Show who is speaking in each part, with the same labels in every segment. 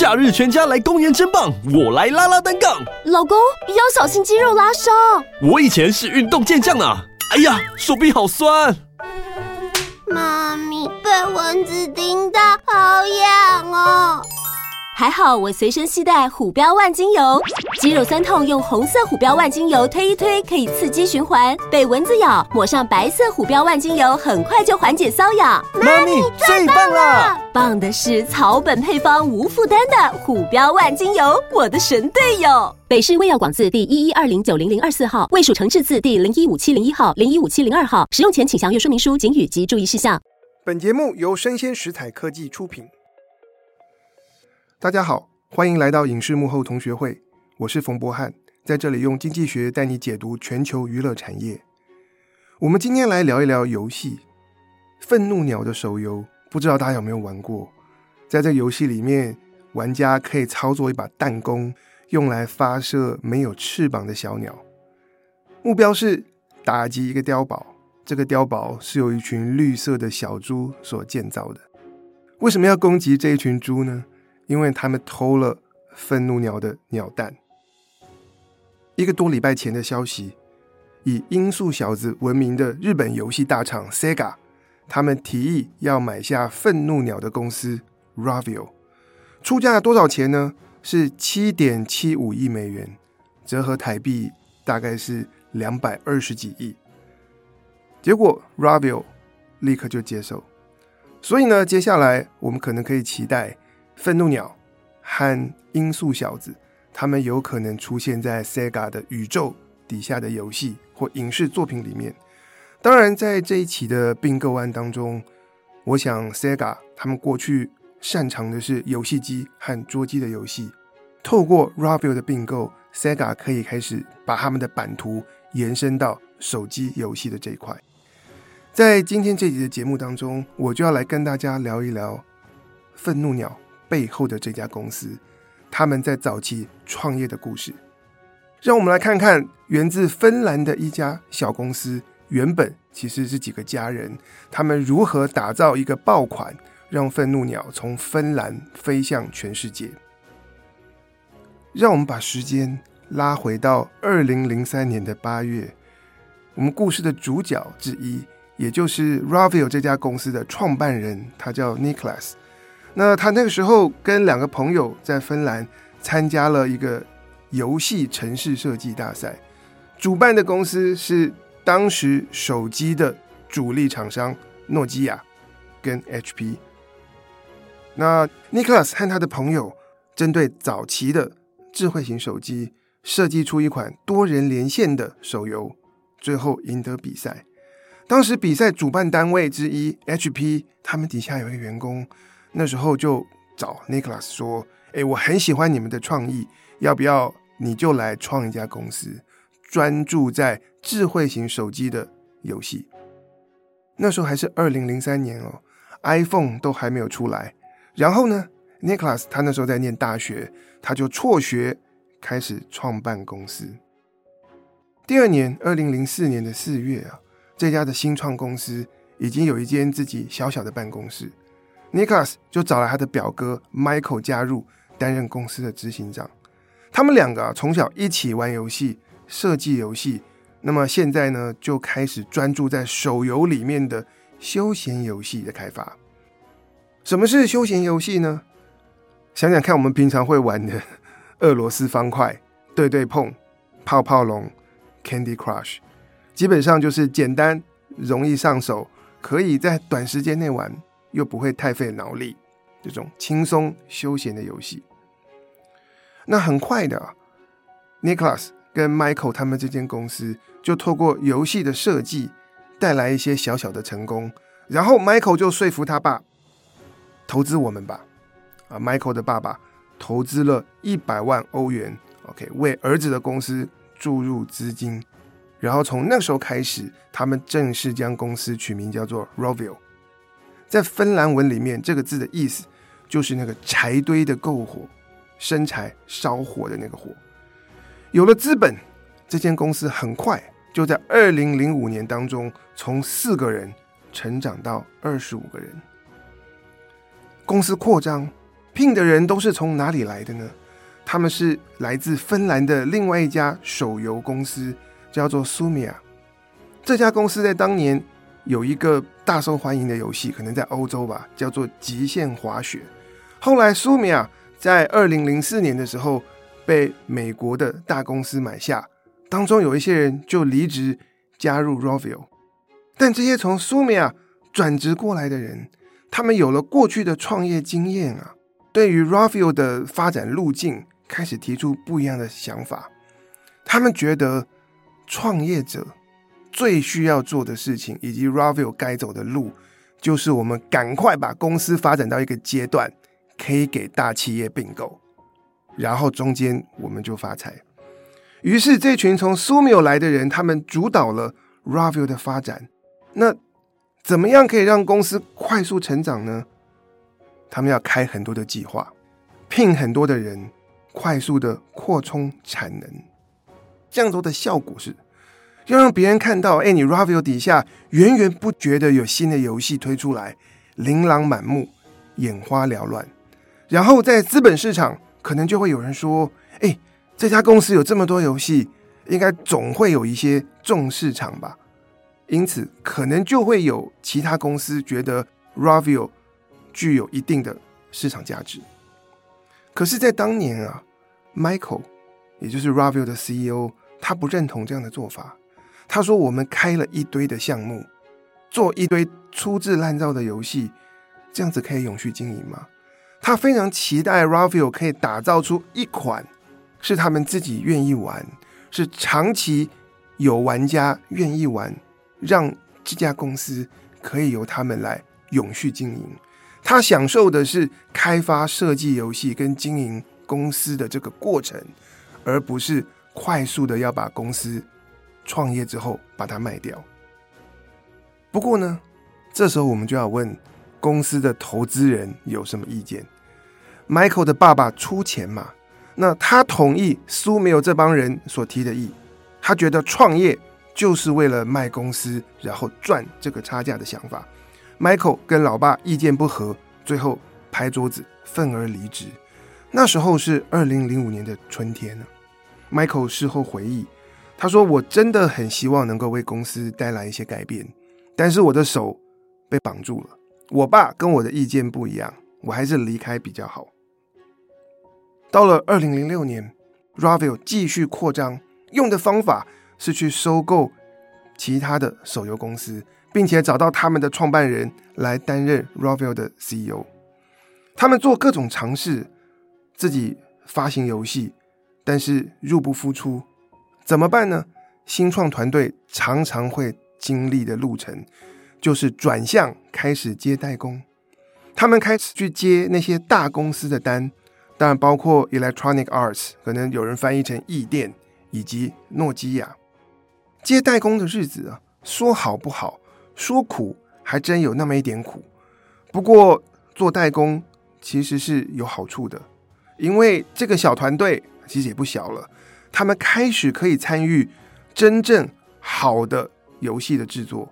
Speaker 1: 假日全家来公园真棒，我来拉拉单杠。
Speaker 2: 老公，要小心肌肉拉伤。
Speaker 1: 我以前是运动健将呢。哎呀，手臂好酸。
Speaker 3: 妈咪，被蚊子叮到，好痒哦。
Speaker 2: 还好我随身携带虎标万金油，肌肉酸痛用红色虎标万金油推一推，可以刺激循环。被蚊子咬，抹上白色虎标万金油，很快就缓解瘙痒。
Speaker 1: 妈咪最棒了！
Speaker 2: 棒的是草本配方，无负担的虎标万金油，我的神队友。北市卫药广字第一一二零九零零二四号，卫署成制字第零一五七零一号、零一五七零二号。使用前请详阅说明书、警语及注意事项。
Speaker 4: 本节目由生鲜食材科技出品。大家好，欢迎来到影视幕后同学会，我是冯博翰，在这里用经济学带你解读全球娱乐产业。我们今天来聊一聊游戏《愤怒鸟》的手游，不知道大家有没有玩过？在这个游戏里面，玩家可以操作一把弹弓，用来发射没有翅膀的小鸟，目标是打击一个碉堡。这个碉堡是由一群绿色的小猪所建造的。为什么要攻击这一群猪呢？因为他们偷了愤怒鸟的鸟蛋。一个多礼拜前的消息，以音速小子闻名的日本游戏大厂 Sega，他们提议要买下愤怒鸟的公司 Ravio，出价多少钱呢？是七点七五亿美元，折合台币大概是两百二十几亿。结果 Ravio 立刻就接受，所以呢，接下来我们可能可以期待。愤怒鸟和音速小子，他们有可能出现在 Sega 的宇宙底下的游戏或影视作品里面。当然，在这一起的并购案当中，我想 Sega 他们过去擅长的是游戏机和桌机的游戏。透过 Ravio 的并购，Sega 可以开始把他们的版图延伸到手机游戏的这一块。在今天这集的节目当中，我就要来跟大家聊一聊愤怒鸟。背后的这家公司，他们在早期创业的故事，让我们来看看源自芬兰的一家小公司，原本其实是几个家人，他们如何打造一个爆款，让愤怒鸟从芬兰飞向全世界。让我们把时间拉回到二零零三年的八月，我们故事的主角之一，也就是 Ravio 这家公司的创办人，他叫 Niklas。那他那个时候跟两个朋友在芬兰参加了一个游戏城市设计大赛，主办的公司是当时手机的主力厂商诺基亚跟 HP。那 Niklas 和他的朋友针对早期的智慧型手机设计出一款多人连线的手游，最后赢得比赛。当时比赛主办单位之一 HP，他们底下有一个员工。那时候就找 Nicholas 说：“诶，我很喜欢你们的创意，要不要你就来创一家公司，专注在智慧型手机的游戏？”那时候还是二零零三年哦，iPhone 都还没有出来。然后呢，Nicholas 他那时候在念大学，他就辍学开始创办公司。第二年，二零零四年的四月啊，这家的新创公司已经有一间自己小小的办公室。Niklas 就找来他的表哥 Michael 加入，担任公司的执行长。他们两个啊，从小一起玩游戏、设计游戏，那么现在呢，就开始专注在手游里面的休闲游戏的开发。什么是休闲游戏呢？想想看，我们平常会玩的 俄罗斯方块、对对碰、泡泡龙、Candy Crush，基本上就是简单、容易上手，可以在短时间内玩。又不会太费脑力，这种轻松休闲的游戏。那很快的啊，Nicholas 跟 Michael 他们这间公司就透过游戏的设计带来一些小小的成功，然后 Michael 就说服他爸投资我们吧。啊，Michael 的爸爸投资了一百万欧元，OK，为儿子的公司注入资金，然后从那时候开始，他们正式将公司取名叫做 Rovio。在芬兰文里面，这个字的意思就是那个柴堆的篝火，生柴烧火的那个火。有了资本，这间公司很快就在二零零五年当中，从四个人成长到二十五个人。公司扩张，聘的人都是从哪里来的呢？他们是来自芬兰的另外一家手游公司，叫做 Sumia。这家公司在当年有一个大受欢迎的游戏，可能在欧洲吧，叫做《极限滑雪》。后来 Sumia 在二零零四年的时候被美国的大公司买下，当中有一些人就离职加入 Rovio。但这些从 Sumia 转职过来的人，他们有了过去的创业经验啊，对于 Rovio 的发展路径开始提出不一样的想法。他们觉得创业者最需要做的事情，以及 RAVIO 该走的路，就是我们赶快把公司发展到一个阶段，可以给大企业并购，然后中间我们就发财。于是这群从 Sumio 来的人，他们主导了 RAVIO 的发展。那怎么样可以让公司快速成长呢？他们要开很多的计划，聘很多的人，快速的扩充产能。这样做的效果是，要让别人看到，哎，你 Ravio 底下源源不绝的有新的游戏推出来，琳琅满目，眼花缭乱。然后在资本市场，可能就会有人说，哎，这家公司有这么多游戏，应该总会有一些重市场吧。因此，可能就会有其他公司觉得 Ravio 具有一定的市场价值。可是，在当年啊，Michael，也就是 Ravio 的 CEO，他不认同这样的做法。他说：“我们开了一堆的项目，做一堆粗制滥造的游戏，这样子可以永续经营吗？”他非常期待 Rovio 可以打造出一款是他们自己愿意玩，是长期有玩家愿意玩。让这家公司可以由他们来永续经营，他享受的是开发设计游戏跟经营公司的这个过程，而不是快速的要把公司创业之后把它卖掉。不过呢，这时候我们就要问公司的投资人有什么意见？Michael 的爸爸出钱嘛，那他同意 Sumio 这帮人所提的议，他觉得创业。就是为了卖公司，然后赚这个差价的想法。Michael 跟老爸意见不合，最后拍桌子愤而离职。那时候是二零零五年的春天呢。Michael 事后回忆，他说：“我真的很希望能够为公司带来一些改变，但是我的手被绑住了。我爸跟我的意见不一样，我还是离开比较好。”到了二零零六年，Rovio 继续扩张，用的方法。是去收购其他的手游公司，并且找到他们的创办人来担任 Rovio 的 CEO。他们做各种尝试，自己发行游戏，但是入不敷出，怎么办呢？新创团队常常会经历的路程，就是转向开始接代工。他们开始去接那些大公司的单，当然包括 Electronic Arts，可能有人翻译成异电，以及诺基亚。接代工的日子啊，说好不好，说苦还真有那么一点苦。不过做代工其实是有好处的，因为这个小团队其实也不小了，他们开始可以参与真正好的游戏的制作。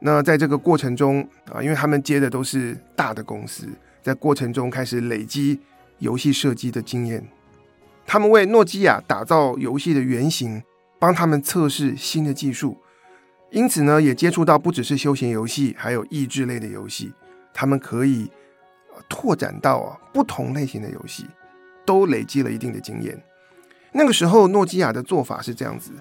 Speaker 4: 那在这个过程中啊，因为他们接的都是大的公司，在过程中开始累积游戏设计的经验。他们为诺基亚打造游戏的原型。帮他们测试新的技术，因此呢，也接触到不只是休闲游戏，还有益智类的游戏。他们可以拓展到啊不同类型的游戏，都累积了一定的经验。那个时候，诺基亚的做法是这样子：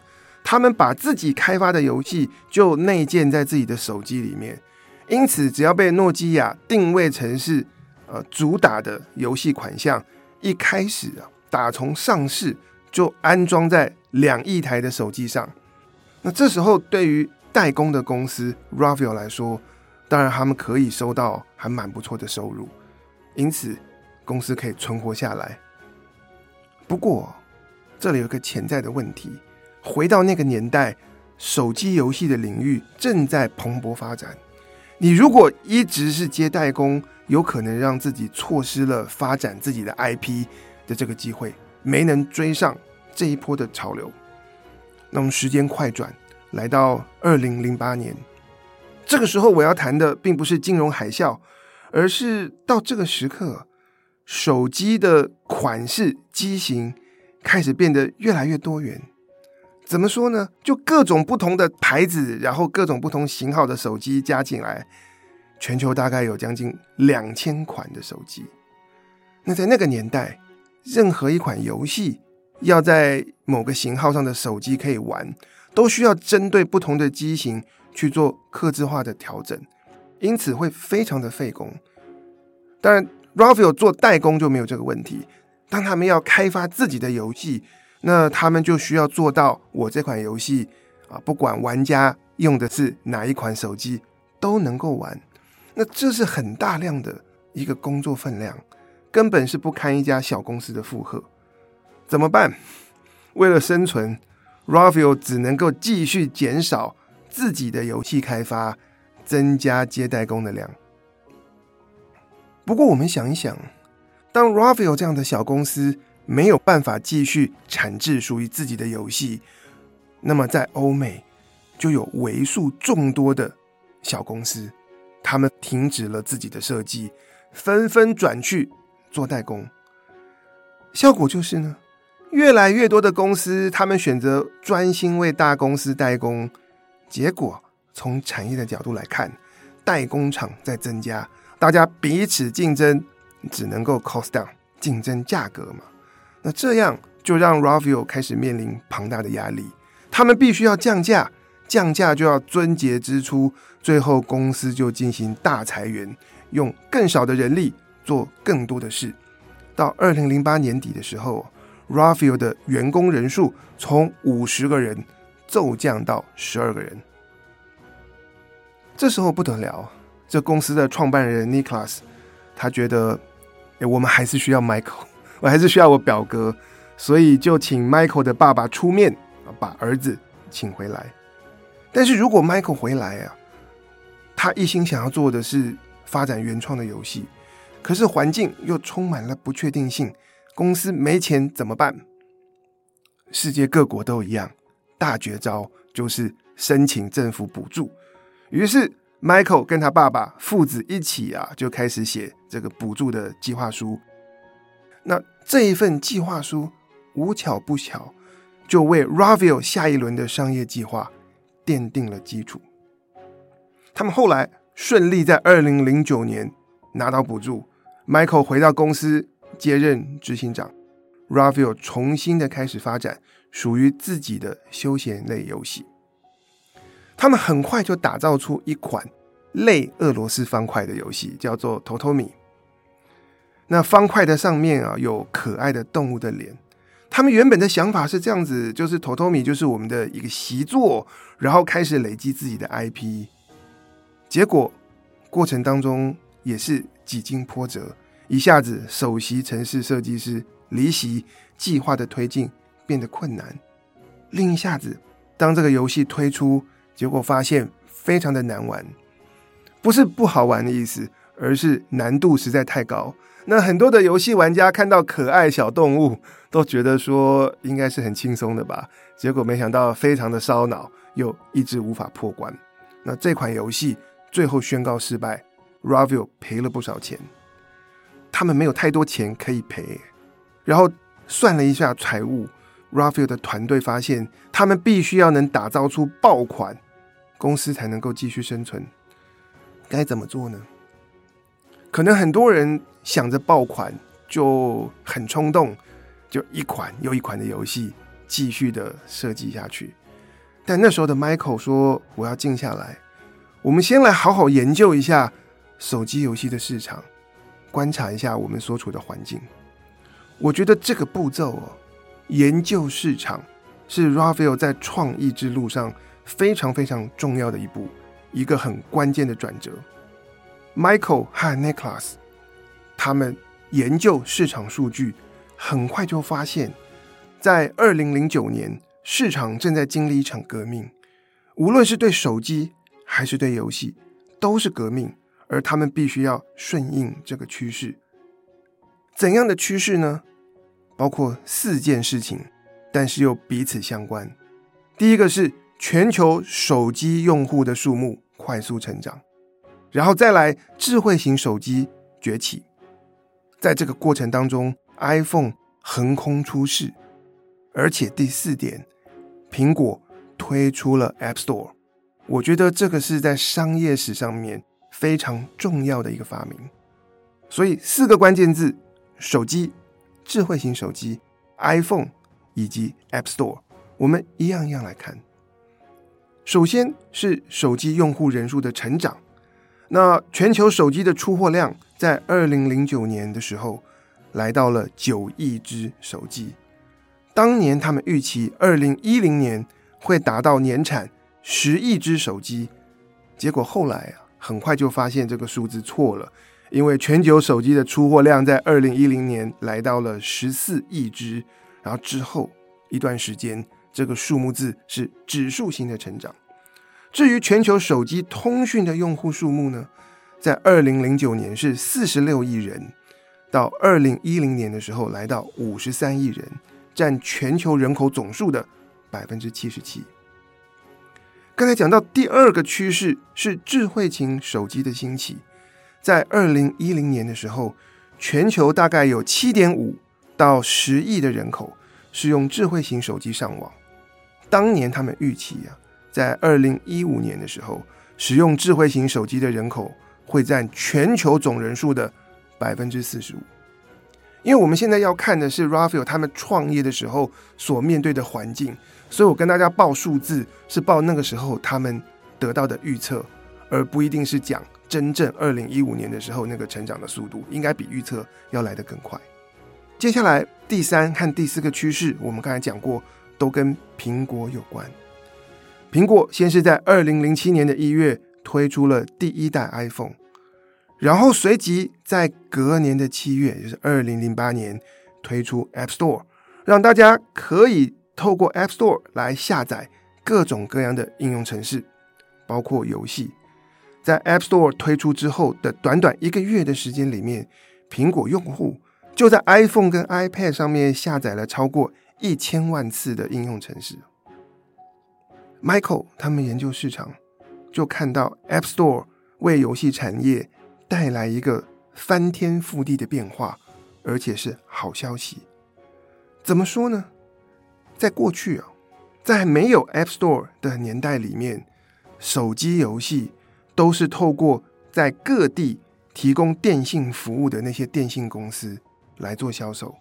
Speaker 4: 他们把自己开发的游戏就内建在自己的手机里面，因此只要被诺基亚定位成是呃主打的游戏款项，一开始啊打从上市就安装在。两亿台的手机上，那这时候对于代工的公司 Ravio 来说，当然他们可以收到还蛮不错的收入，因此公司可以存活下来。不过这里有个潜在的问题，回到那个年代，手机游戏的领域正在蓬勃发展，你如果一直是接代工，有可能让自己错失了发展自己的 IP 的这个机会，没能追上。这一波的潮流，那么时间快转来到二零零八年，这个时候我要谈的并不是金融海啸，而是到这个时刻手机的款式机型开始变得越来越多元。怎么说呢？就各种不同的牌子，然后各种不同型号的手机加进来，全球大概有将近两千款的手机。那在那个年代，任何一款游戏要在某个型号上的手机可以玩，都需要针对不同的机型去做客制化的调整，因此会非常的费工。当然，Rafael 做代工就没有这个问题。当他们要开发自己的游戏，那他们就需要做到，我这款游戏啊，不管玩家用的是哪一款手机，都能够玩。那这是很大量的一个工作分量，根本是不堪一家小公司的负荷。怎么办？为了生存，Ravio 只能够继续减少自己的游戏开发，增加接待工的量。不过我们想一想，当 Ravio 这样的小公司，没有办法继续产制属于自己的游戏，那么在欧美就有为数众多的小公司，他们停止了自己的设计，纷纷转去做代工。效果就是呢，越来越多的公司他们选择专心为大公司代工，结果从产业的角度来看，代工厂在增加，大家彼此竞争，只能够 cost down，竞争价格嘛。那这样就让 Ravio 开始面临庞大的压力，他们必须要降价，降价就要撙节支出，最后公司就进行大裁员，用更少的人力做更多的事。到二零零八年底的时候，Ravio 的员工人数从五十个人骤降到十二个人。这时候不得了，这公司的创办人 Niklas 他觉得，我们还是需要 Michael。我还是需要我表哥，所以就请 Michael 的爸爸出面，把儿子请回来。但是如果 Michael 回来啊，他一心想要做的是发展原创的游戏，可是环境又充满了不确定性，公司没钱怎么办？世界各国都一样，大绝招就是申请政府补助。于是 Michael 跟他爸爸父子一起啊，就开始写这个补助的计划书。那这一份计划书，无巧不巧，就为 Ravio 下一轮的商业计划奠定了基础。他们后来顺利在二零零九年拿到补助，Michael 回到公司接任执行长，Ravio 重新的开始发展属于自己的休闲类游戏。他们很快就打造出一款类俄罗斯方块的游戏，叫做 Totomi。那方块的上面啊，有可爱的动物的脸。他们原本的想法是这样子，就是 Totomi 就是我们的一个习作，然后开始累积自己的 IP。结果过程当中也是几经波折，一下子首席城市设计师离席，计划的推进变得困难。另一下子，当这个游戏推出，结果发现非常的难玩，不是不好玩的意思，而是难度实在太高。那很多的游戏玩家看到可爱小动物，都觉得说应该是很轻松的吧？结果没想到非常的烧脑，又一直无法破关。那这款游戏最后宣告失败，Ravio 赔了不少钱。他们没有太多钱可以赔，然后算了一下财务 Rafael 的团队发现，他们必须要能打造出爆款，公司才能够继续生存。该怎么做呢？可能很多人想着爆款就很冲动，就一款又一款的游戏继续的设计下去。但那时候的 Michael 说：“我要静下来，我们先来好好研究一下手机游戏的市场，观察一下我们所处的环境。”我觉得这个步骤哦，研究市场是 Rafael 在创意之路上非常非常重要的一步，一个很关键的转折。Michael 和 Niklas 他们研究市场数据，很快就发现，在二零零九年，市场正在经历一场革命，无论是对手机还是对游戏，都是革命，而他们必须要顺应这个趋势。怎样的趋势呢？包括四件事情，但是又彼此相关。第一个是全球手机用户的数目快速成长。然后再来，智慧型手机崛起，在这个过程当中，iPhone 横空出世，而且第四点，苹果推出了 App Store。我觉得这个是在商业史上面非常重要的一个发明。所以四个关键字：手机、智慧型手机、iPhone 以及 App Store。我们一样一样来看。首先是手机用户人数的成长。那全球手机的出货量在二零零九年的时候来到了九亿只手机。当年他们预期二零一零年会达到年产十亿只手机，结果后来啊，很快就发现这个数字错了，因为全球手机的出货量在二零一零年来到了十四亿只，然后之后一段时间。这个数目字是指数型的成长。至于全球手机通讯的用户数目呢，在二零零九年是四十六亿人，到二零一零年的时候来到五十三亿人，占全球人口总数的百分之七十七。刚才讲到第二个趋势是智慧型手机的兴起，在二零一零年的时候，全球大概有七点五到十亿的人口是用智慧型手机上网。当年他们预期啊，在二零一五年的时候，使用智慧型手机的人口会占全球总人数的百分之四十五。因为我们现在要看的是 Rafael 他们创业的时候所面对的环境，所以我跟大家报数字是报那个时候他们得到的预测，而不一定是讲真正二零一五年的时候那个成长的速度，应该比预测要来得更快。接下来第三和第四个趋势，我们刚才讲过。都跟苹果有关。苹果先是在二零零七年的一月推出了第一代 iPhone，然后随即在隔年的七月，也就是二零零八年推出 App Store，让大家可以透过 App Store 来下载各种各样的应用程式，包括游戏。在 App Store 推出之后的短短一个月的时间里面，苹果用户就在 iPhone 跟 iPad 上面下载了超过一千万次的应用程式，Michael 他们研究市场，就看到 App Store 为游戏产业带来一个翻天覆地的变化，而且是好消息。怎么说呢？在过去啊，在没有 App Store 的年代里面，手机游戏都是透过在各地提供电信服务的那些电信公司来做销售。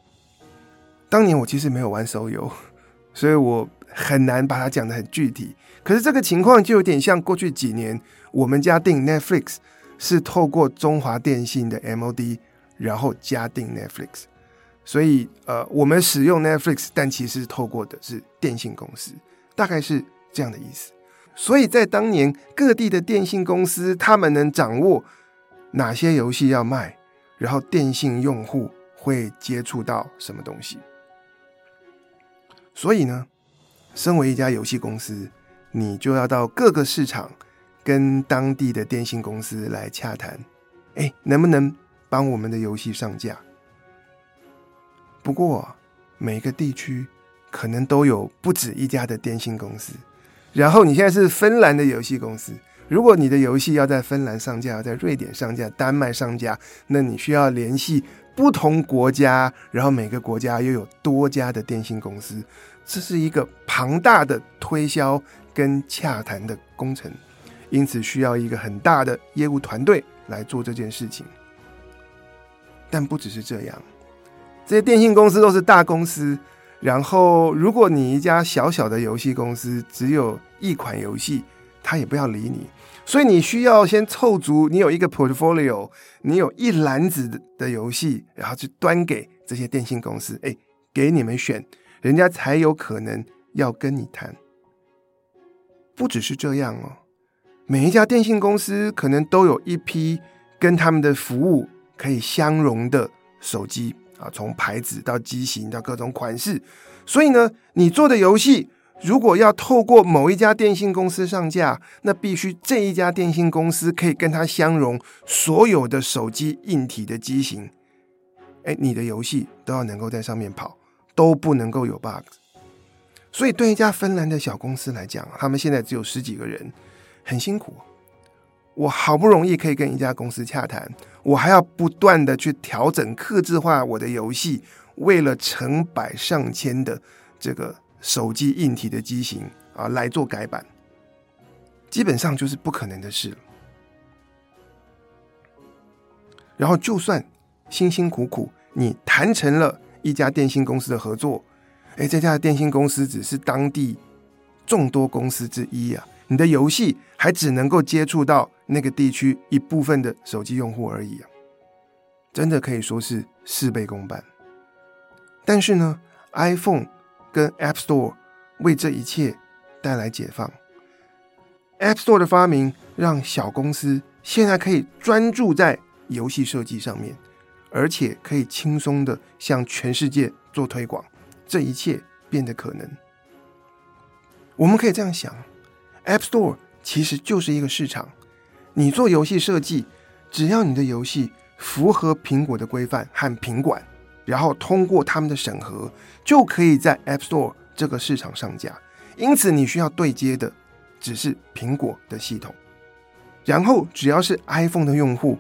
Speaker 4: 当年我其实没有玩手游，所以我很难把它讲得很具体。可是这个情况就有点像过去几年我们家订 Netflix 是透过中华电信的 MOD，然后加订 Netflix。所以呃，我们使用 Netflix，但其实透过的是电信公司，大概是这样的意思。所以在当年各地的电信公司，他们能掌握哪些游戏要卖，然后电信用户会接触到什么东西。所以呢，身为一家游戏公司，你就要到各个市场跟当地的电信公司来洽谈，哎，能不能帮我们的游戏上架？不过每个地区可能都有不止一家的电信公司。然后你现在是芬兰的游戏公司，如果你的游戏要在芬兰上架，在瑞典上架、丹麦上架，那你需要联系不同国家，然后每个国家又有多家的电信公司。这是一个庞大的推销跟洽谈的工程，因此需要一个很大的业务团队来做这件事情。但不只是这样，这些电信公司都是大公司。然后，如果你一家小小的游戏公司只有一款游戏，他也不要理你。所以你需要先凑足，你有一个 portfolio，你有一篮子的游戏，然后去端给这些电信公司，哎，给你们选。人家才有可能要跟你谈。不只是这样哦，每一家电信公司可能都有一批跟他们的服务可以相容的手机啊，从牌子到机型到各种款式。所以呢，你做的游戏如果要透过某一家电信公司上架，那必须这一家电信公司可以跟它相容所有的手机硬体的机型。哎，你的游戏都要能够在上面跑。都不能够有 bug，所以对一家芬兰的小公司来讲，他们现在只有十几个人，很辛苦。我好不容易可以跟一家公司洽谈，我还要不断的去调整、克制化我的游戏，为了成百上千的这个手机硬体的机型啊来做改版，基本上就是不可能的事。然后，就算辛辛苦苦你谈成了一家电信公司的合作，哎，这家电信公司只是当地众多公司之一啊，你的游戏还只能够接触到那个地区一部分的手机用户而已啊，真的可以说是事倍功半。但是呢，iPhone 跟 App Store 为这一切带来解放。App Store 的发明让小公司现在可以专注在游戏设计上面，而且可以轻松的向全世界做推广，这一切变得可能。我们可以这样想，App Store 其实就是一个市场。你做游戏设计，只要你的游戏符合苹果的规范和品管，然后通过他们的审核，就可以在 App Store 这个市场上架。因此，你需要对接的只是苹果的系统。然后，只要是 iPhone 的用户。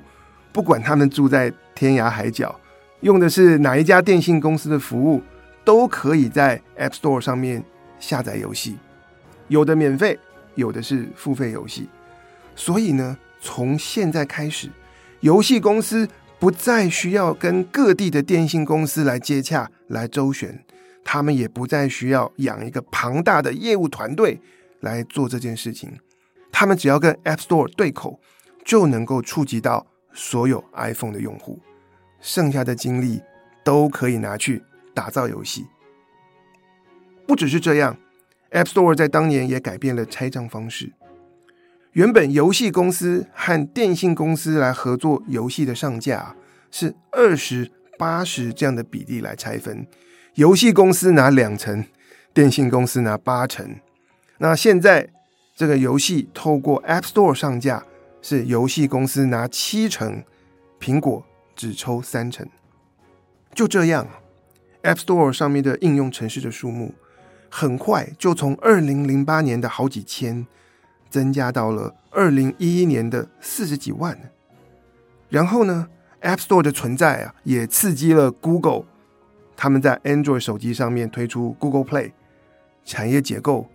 Speaker 4: 不管他们住在天涯海角，用的是哪一家电信公司的服务，都可以在 App Store 上面下载游戏，有的免费，有的是付费游戏。所以呢，从现在开始，游戏公司不再需要跟各地的电信公司来接洽、来周旋，他们也不再需要养一个庞大的业务团队来做这件事情，他们只要跟 App Store 对口，就能够触及到。所有 iPhone 的用户，剩下的精力都可以拿去打造游戏。不只是这样，App Store 在当年也改变了拆账方式。原本游戏公司和电信公司来合作游戏的上架是二十八十这样的比例来拆分，游戏公司拿两成，电信公司拿八成。那现在这个游戏透过 App Store 上架。是游戏公司拿七成，苹果只抽三成。就这样，App Store 上面的应用程式的数目，很快就从二零零八年的好几千，增加到了二零一一年的四十几万。然后呢，App Store 的存在啊，也刺激了 Google，他们在 Android 手机上面推出 Google Play，产业结构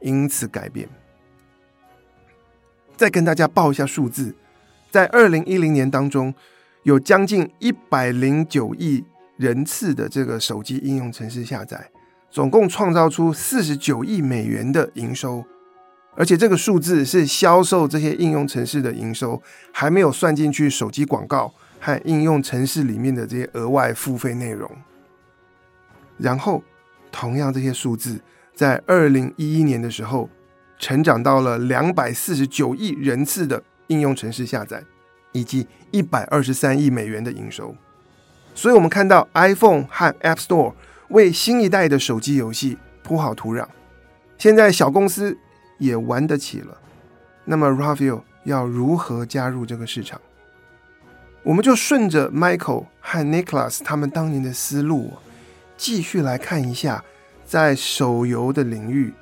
Speaker 4: 因此改变。再跟大家报一下数字，在二零一零年当中，有将近一百零九亿人次的这个手机应用程式下载，总共创造出四十九亿美元的营收，而且这个数字是销售这些应用程式的营收，还没有算进去手机广告和应用程式里面的这些额外付费内容。然后，同样这些数字在二零一一年的时候。成长到了两百四十九亿人次的应用程式下载，以及一百二十三亿美元的营收。所以，我们看到 iPhone 和 App Store 为新一代的手机游戏铺好土壤。现在小公司也玩得起了。那么，Ravio 要如何加入这个市场？我们就顺着 Michael 和 Nicholas 他们当年的思路，继续来看一下，在手游的领域。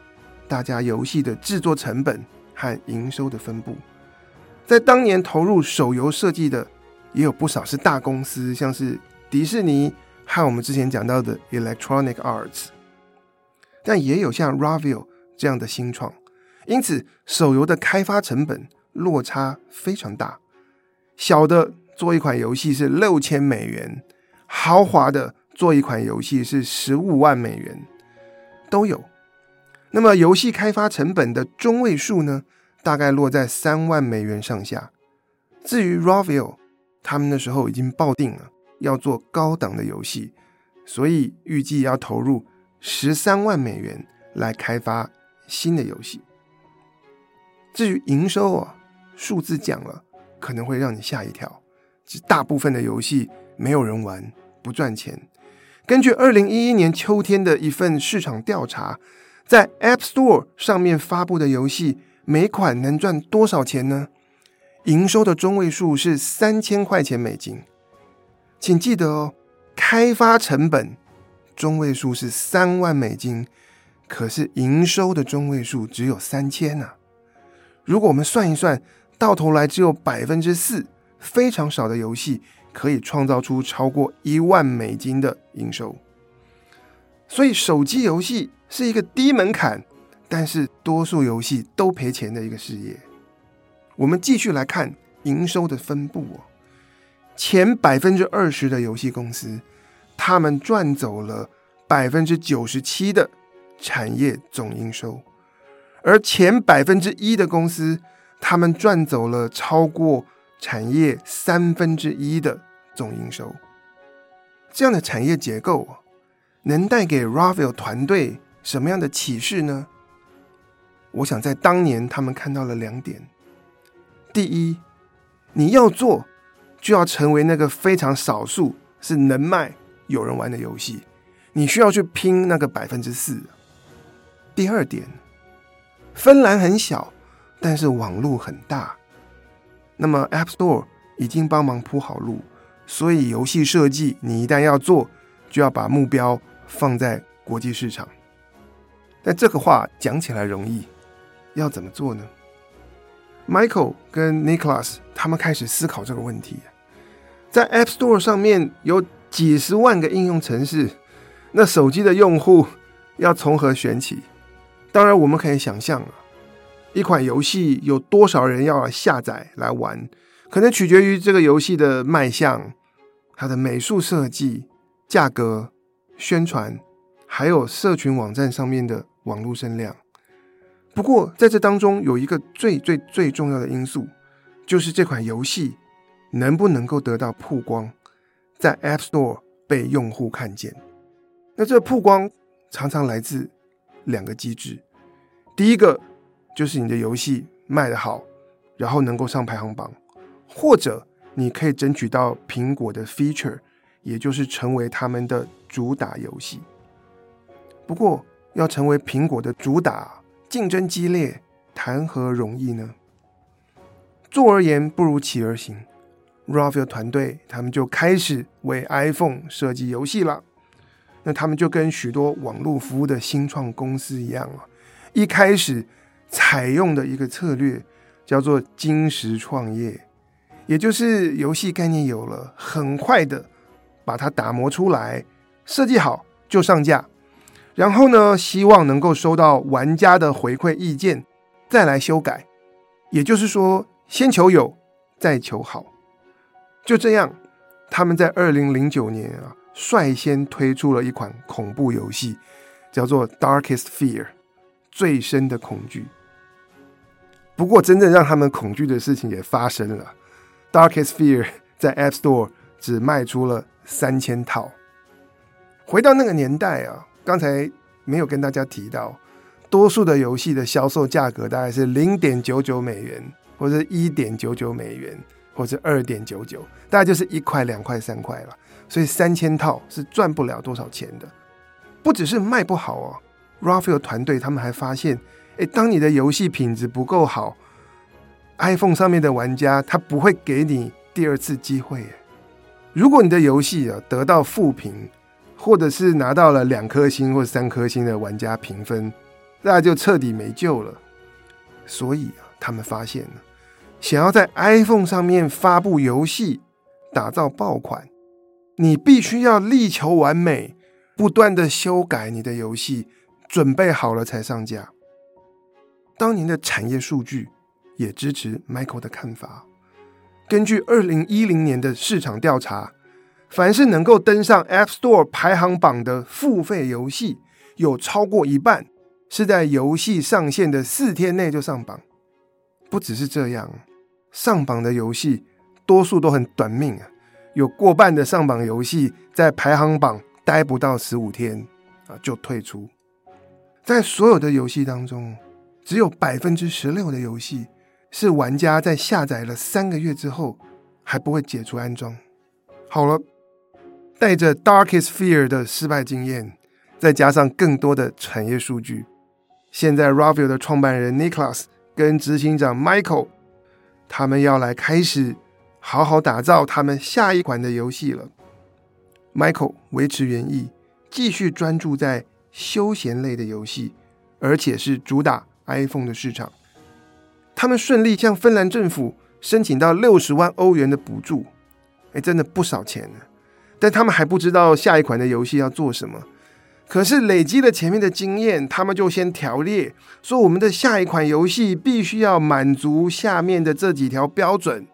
Speaker 4: 大家游戏的制作成本和营收的分布，在当年投入手游设计的也有不少是大公司，像是迪士尼和我们之前讲到的 Electronic Arts，但也有像 Ravio 这样的新创，因此手游的开发成本落差非常大。小的做一款游戏是六千美元，豪华的做一款游戏是十五万美元，都有。那么，游戏开发成本的中位数呢，大概落在三万美元上下。至于 Rovio，他们那时候已经抱定了要做高档的游戏，所以预计要投入十三万美元来开发新的游戏。至于营收啊，数字讲了可能会让你吓一跳，其实大部分的游戏没有人玩，不赚钱。根据二零一一年秋天的一份市场调查。在 App Store 上面发布的游戏，每款能赚多少钱呢？营收的中位数是三千块钱美金。请记得哦，开发成本中位数是三万美金，可是营收的中位数只有三千啊。如果我们算一算，到头来只有百分之四，非常少的游戏可以创造出超过一万美金的营收。所以，手机游戏是一个低门槛，但是多数游戏都赔钱的一个事业。我们继续来看营收的分布哦，前百分之二十的游戏公司，他们赚走了百分之九十七的产业总营收。而前百分之一的公司，他们赚走了超过产业三分之一的总营收。这样的产业结构能带给 Ravio 团队什么样的启示呢？我想在当年他们看到了两点：第一，你要做，就要成为那个非常少数是能卖、有人玩的游戏，你需要去拼那个百分之四。第二点。芬兰很小，但是网路很大。那么 App Store 已经帮忙铺好路，所以游戏设计你一旦要做，就要把目标放在国际市场。但这个话讲起来容易，要怎么做呢？Michael 跟 Nicholas 他们开始思考这个问题。在 App Store 上面有几十万个应用程式，那手机的用户要从何选起？当然，我们可以想象啊，一款游戏有多少人要来下载来玩，可能取决于这个游戏的卖相、它的美术设计、价格、宣传，还有社群网站上面的网络声量。不过，在这当中有一个最最最重要的因素，就是这款游戏能不能够得到曝光，在 App Store 被用户看见。那这曝光常常来自。两个机制，第一个就是你的游戏卖得好，然后能够上排行榜，或者你可以争取到苹果的 feature，也就是成为他们的主打游戏。不过，要成为苹果的主打，竞争激烈，谈何容易呢？坐而言不如起而行，Ravio 团队他们就开始为 iPhone 设计游戏了。那他们就跟许多网络服务的新创公司一样啊，一开始采用的一个策略叫做金石创业，也就是游戏概念有了，很快的把它打磨出来，设计好就上架，然后呢，希望能够收到玩家的回馈意见，再来修改，也就是说，先求有，再求好，就这样，他们在二零零九年啊。率先推出了一款恐怖游戏，叫做《Darkest Fear》，最深的恐惧。不过，真正让他们恐惧的事情也发生了，《Darkest Fear》在 App Store 只卖出了三千套。回到那个年代啊，刚才没有跟大家提到，多数的游戏的销售价格大概是零点九九美元，或者一点九九美元，或者二点九九，大概就是一块、两块、三块了。所以三千套是赚不了多少钱的，不只是卖不好哦。Raphael 团队他们还发现，诶，当你的游戏品质不够好，iPhone 上面的玩家他不会给你第二次机会。如果你的游戏啊得到负评，或者是拿到了两颗星或三颗星的玩家评分，那就彻底没救了。所以啊，他们发现了，想要在 iPhone 上面发布游戏，打造爆款。你必须要力求完美，不断的修改你的游戏，准备好了才上架。当年的产业数据也支持 Michael 的看法。根据二零一零年的市场调查，凡是能够登上 App Store 排行榜的付费游戏，有超过一半是在游戏上线的四天内就上榜。不只是这样，上榜的游戏多数都很短命啊。有过半的上榜游戏在排行榜待不到十五天啊就退出，在所有的游戏当中，只有百分之十六的游戏是玩家在下载了三个月之后还不会解除安装。好了，带着 Darkest Fear 的失败经验，再加上更多的产业数据，现在 Ravio 的创办人 Niklas 跟执行长 Michael，他们要来开始。好好打造他们下一款的游戏了。Michael 维持原意，继续专注在休闲类的游戏，而且是主打 iPhone 的市场。他们顺利向芬兰政府申请到六十万欧元的补助，哎，真的不少钱呢。但他们还不知道下一款的游戏要做什么。可是累积了前面的经验，他们就先条列说，我们的下一款游戏必须要满足下面的这几条标准，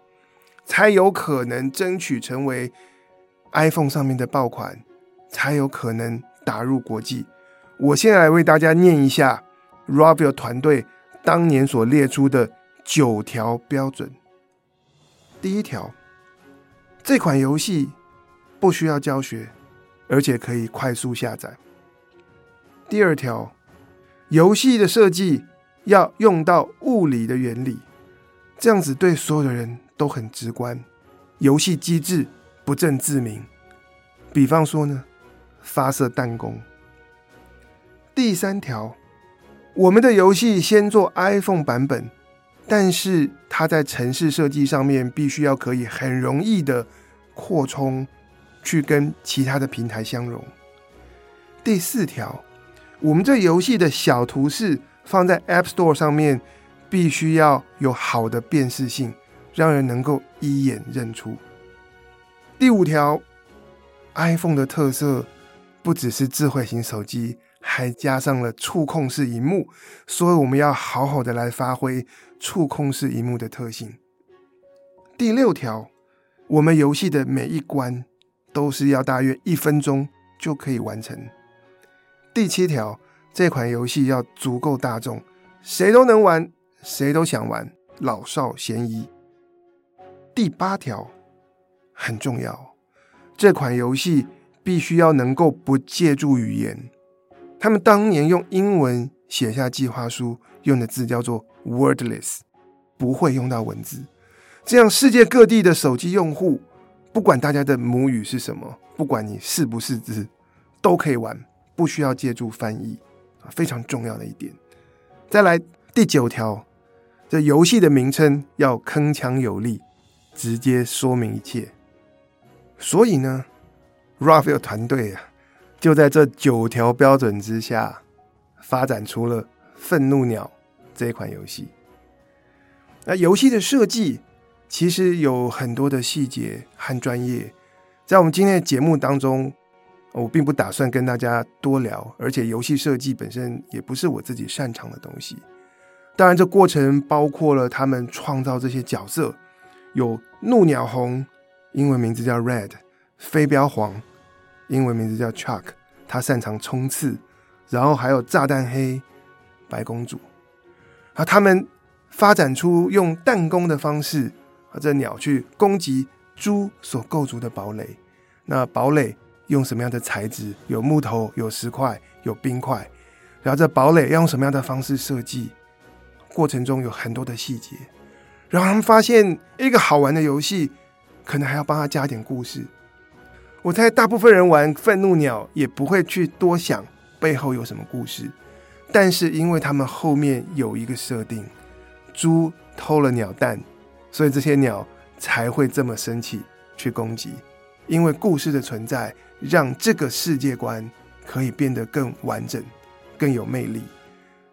Speaker 4: 才有可能争取成为 iPhone 上面的爆款，才有可能打入国际。我现在来为大家念一下 Ravio 团队当年所列出的九条标准。第一条，这款游戏不需要教学，而且可以快速下载。第二条，游戏的设计要用到物理的原理，这样子对所有的人都很直观。游戏机制不正自明，比方说呢，发射弹弓。第三条，我们的游戏先做 iPhone 版本，但是它在城市设计上面必须要可以很容易的扩充，去跟其他的平台相容。第四条。我们这游戏的小图示放在 App Store 上面，必须要有好的辨识性，让人能够一眼认出。第五条，iPhone 的特色不只是智慧型手机，还加上了触控式荧幕，所以我们要好好的来发挥触控式荧幕的特性。第六条，我们游戏的每一关都是要大约一分钟就可以完成。第七条，这款游戏要足够大众，谁都能玩，谁都想玩，老少咸宜。第八条很重要，这款游戏必须要能够不借助语言。他们当年用英文写下计划书，用的字叫做 “wordless”，不会用到文字。这样世界各地的手机用户，不管大家的母语是什么，不管你识不识字，都可以玩。不需要借助翻译啊，非常重要的一点。再来第九条，这游戏的名称要铿锵有力，直接说明一切。所以呢，Raphael 团队啊，就在这九条标准之下，发展出了《愤怒鸟》这款游戏。那游戏的设计其实有很多的细节和专业，在我们今天的节目当中。我并不打算跟大家多聊，而且游戏设计本身也不是我自己擅长的东西。当然，这过程包括了他们创造这些角色，有怒鸟红，英文名字叫 Red；飞镖黄，英文名字叫 Chuck，他擅长冲刺；然后还有炸弹黑，白公主。啊，他们发展出用弹弓的方式，和，这鸟去攻击猪所构筑的堡垒。那堡垒。用什么样的材质？有木头，有石块，有冰块。然后这堡垒要用什么样的方式设计？过程中有很多的细节。然后他们发现一个好玩的游戏，可能还要帮他加点故事。我猜大部分人玩《愤怒鸟》也不会去多想背后有什么故事，但是因为他们后面有一个设定，猪偷了鸟蛋，所以这些鸟才会这么生气去攻击。因为故事的存在。让这个世界观可以变得更完整、更有魅力。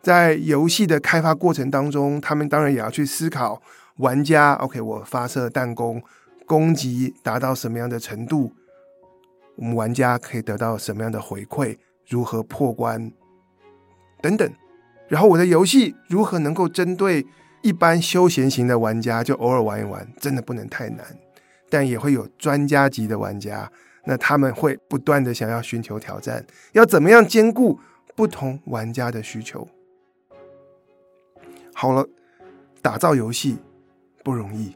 Speaker 4: 在游戏的开发过程当中，他们当然也要去思考玩家：OK，我发射弹弓攻击达到什么样的程度，我们玩家可以得到什么样的回馈，如何破关等等。然后我的游戏如何能够针对一般休闲型的玩家，就偶尔玩一玩，真的不能太难。但也会有专家级的玩家。那他们会不断的想要寻求挑战，要怎么样兼顾不同玩家的需求？好了，打造游戏不容易，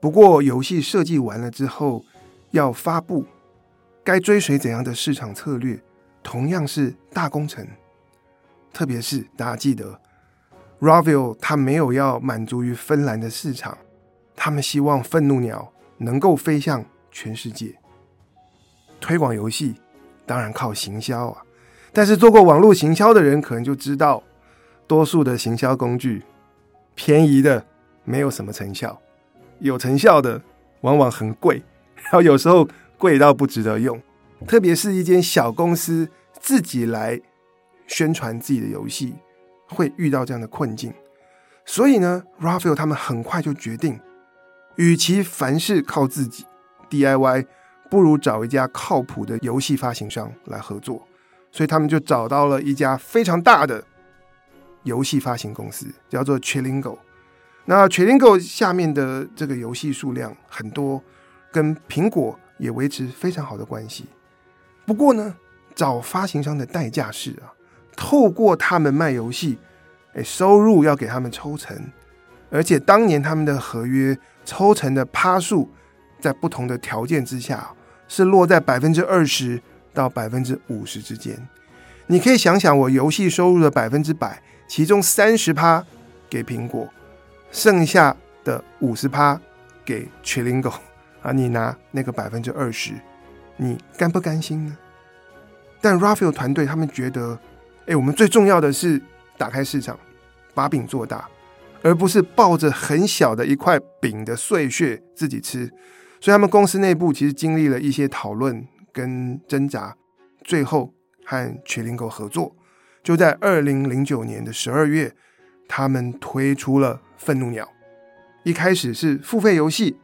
Speaker 4: 不过游戏设计完了之后要发布，该追随怎样的市场策略，同样是大工程。特别是大家记得，Ravio 他没有要满足于芬兰的市场，他们希望愤怒鸟能够飞向全世界。推广游戏当然靠行销啊，但是做过网络行销的人可能就知道，多数的行销工具便宜的没有什么成效，有成效的往往很贵，然后有时候贵到不值得用。特别是一间小公司自己来宣传自己的游戏，会遇到这样的困境。所以呢，Rafael 他们很快就决定，与其凡事靠自己 DIY，不如找一家靠谱的游戏发行商来合作。所以他们就找到了一家非常大的游戏发行公司，叫做 Chillingo。那 Chillingo 下面的这个游戏数量很多，跟苹果也维持非常好的关系。不过呢，找发行商的代价是啊，透过他们卖游戏，哎，收入要给他们抽成，而且当年他们的合约抽成的趴数，在不同的条件之下，是落在百分之二十到百分之五十之间。你可以想想，我游戏收入的百分之百，其中三十趴给苹果。剩下的五十趴给 Chillingo 啊，你拿那个百分之二十，你甘不甘心呢？但 Rafael 团队他们觉得，哎，我们最重要的是打开市场，把饼做大，而不是抱着很小的一块饼的碎屑自己吃。所以他们公司内部其实经历了一些讨论跟挣扎，最后和 Chillingo 合作，就在二零零九年的十二月，他们推出了。愤怒鸟一开始是付费游戏，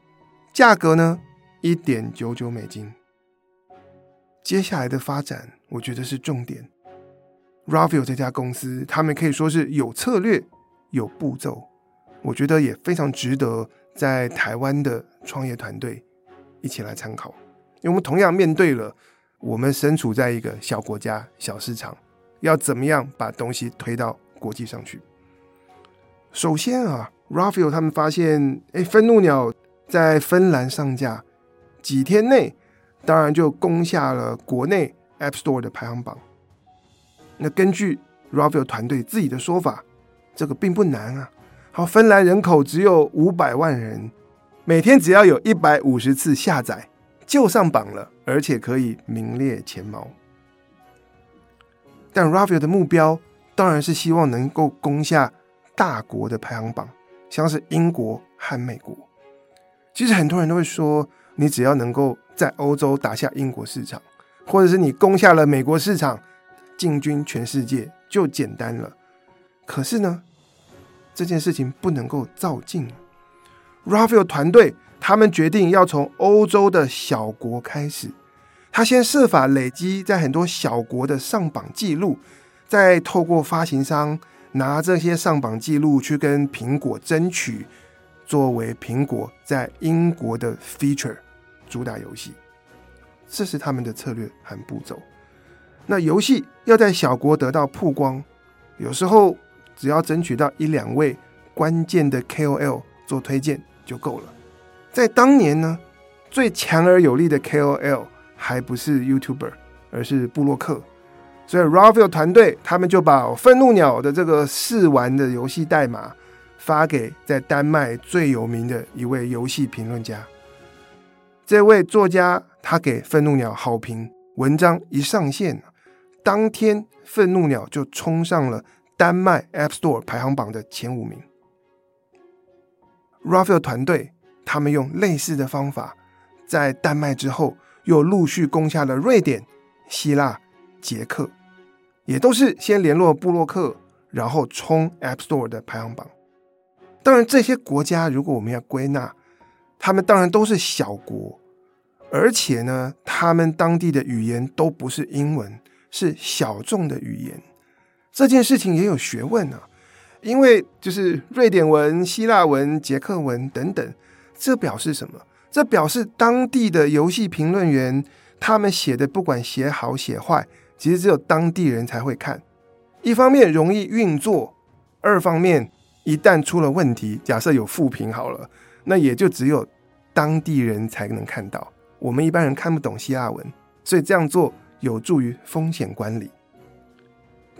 Speaker 4: 价格呢一点九九美金。接下来的发展，我觉得是重点。Ravio 这家公司，他们可以说是有策略、有步骤，我觉得也非常值得在台湾的创业团队一起来参考。因为我们同样面对了，我们身处在一个小国家、小市场，要怎么样把东西推到国际上去？首先啊，Rafael 他们发现，哎，愤怒鸟在芬兰上架几天内，当然就攻下了国内 App Store 的排行榜。那根据 Rafael 团队自己的说法，这个并不难啊。芬兰人口只有五百万人，每天只要有一百五十次下载就上榜了，而且可以名列前茅。但 Ravio 的目标当然是希望能够攻下。大国的排行榜，像是英国和美国。其实很多人都会说，你只要能够在欧洲打下英国市场，或者是你攻下了美国市场，进军全世界就简单了。可是呢，这件事情不能够照进。Rafael 团队他们决定要从欧洲的小国开始，他先设法累积在很多小国的上榜记录，再透过发行商。拿这些上榜记录去跟苹果争取，作为苹果在英国的 feature 主打游戏，这是他们的策略和步骤。那游戏要在小国得到曝光，有时候只要争取到一两位关键的 KOL 做推荐就够了。在当年呢，最强而有力的 KOL 还不是 YouTuber，而是布洛克。所以，Ravio 团队他们就把《愤怒鸟》的这个试玩的游戏代码发给在丹麦最有名的一位游戏评论家。这位作家他给《愤怒鸟》好评，文章一上线，当天《愤怒鸟》就冲上了丹麦 App Store 排行榜的前五名。，Rafael 团队他们用类似的方法，在丹麦之后又陆续攻下了瑞典、希腊、捷克。也都是先联络布洛克，然后冲 App Store 的排行榜。当然，这些国家如果我们要归纳，他们当然都是小国，而且呢，他们当地的语言都不是英文，是小众的语言。这件事情也有学问啊，因为就是瑞典文、希腊文、捷克文等等，这表示什么？这表示当地的游戏评论员他们写的不管写好写坏。其实只有当地人才会看，一方面容易运作，二方面一旦出了问题，假设有负评好了，那也就只有当地人才能看到，我们一般人看不懂希腊文，所以这样做有助于风险管理。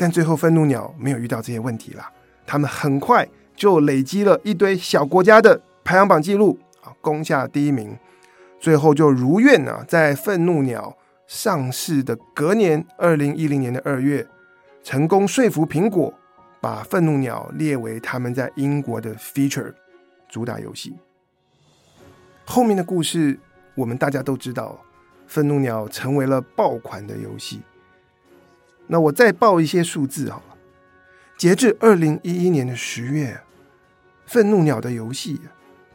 Speaker 4: 但最后愤怒鸟没有遇到这些问题啦，他们很快就累积了一堆小国家的排行榜记录啊，攻下第一名，最后就如愿啊，在愤怒鸟。上市的隔年，二零一零年的二月，成功说服苹果把《愤怒鸟》列为他们在英国的 feature 主打游戏。后面的故事我们大家都知道，《愤怒鸟》成为了爆款的游戏。那我再报一些数字好了，截至二零一一年的十月，愤怒鸟的游戏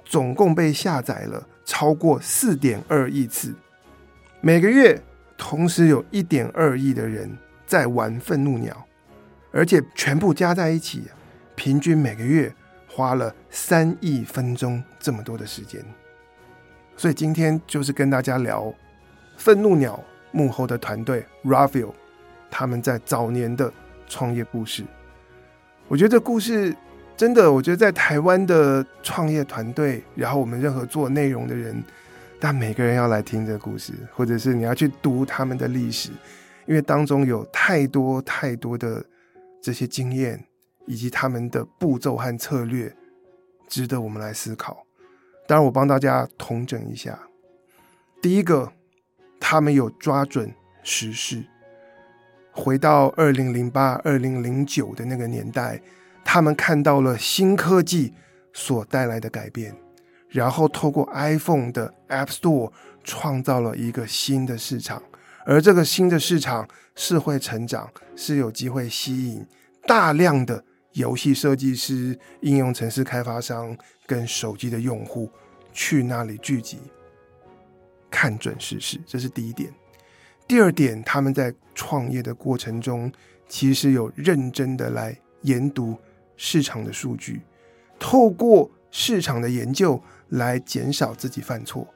Speaker 4: 总共被下载了超过四点二亿次，每个月同时有一点二亿的人在玩愤怒鸟，而且全部加在一起，平均每个月花了三亿分钟这么多的时间。所以今天就是跟大家聊愤怒鸟幕后的团队 Ravio，他们在早年的创业故事。我觉得这故事真的，我觉得在台湾的创业团队，然后我们任何做内容的人，但每个人要来听这个故事，或者是你要去读他们的历史，因为当中有太多太多的这些经验，以及他们的步骤和策略，值得我们来思考。当然，我帮大家统整一下。第一个，他们有抓准时事，回到二零零八、二零零九的那个年代，他们看到了新科技所带来的改变，然后透过 iPhone 的 App Store 创造了一个新的市场，而这个新的市场是会成长，是有机会吸引大量的。游戏设计师、应用程式开发商跟手机的用户去那里聚集，看准事实，这是第一点。第二点，他们在创业的过程中，其实有认真的来研读市场的数据，透过市场的研究来减少自己犯错。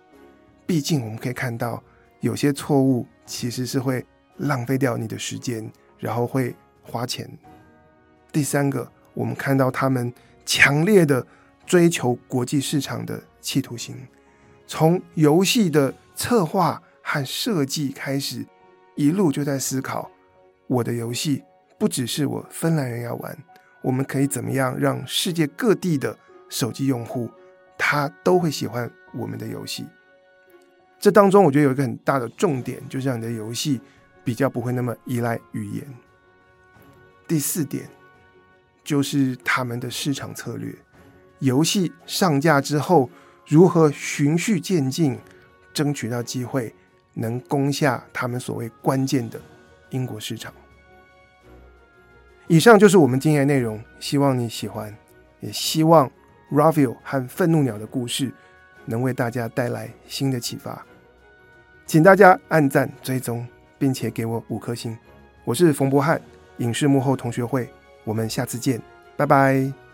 Speaker 4: 毕竟我们可以看到，有些错误其实是会浪费掉你的时间，然后会花钱。第三个，我们看到他们强烈的追求国际市场的企图心，从游戏的策划和设计开始，一路就在思考：我的游戏不只是我芬兰人要玩，我们可以怎么样让世界各地的手机用户他都会喜欢我们的游戏？这当中，我觉得有一个很大的重点，就是让你的游戏比较不会那么依赖语言。第四点。就是他们的市场策略，游戏上架之后如何循序渐进，争取到机会，能攻下他们所谓关键的英国市场。以上就是我们今天的内容，希望你喜欢，也希望 Ravio 和愤怒鸟的故事能为大家带来新的启发。请大家按赞、追踪，并且给我五颗星。我是冯博翰，影视幕后同学会。我们下次见，拜拜。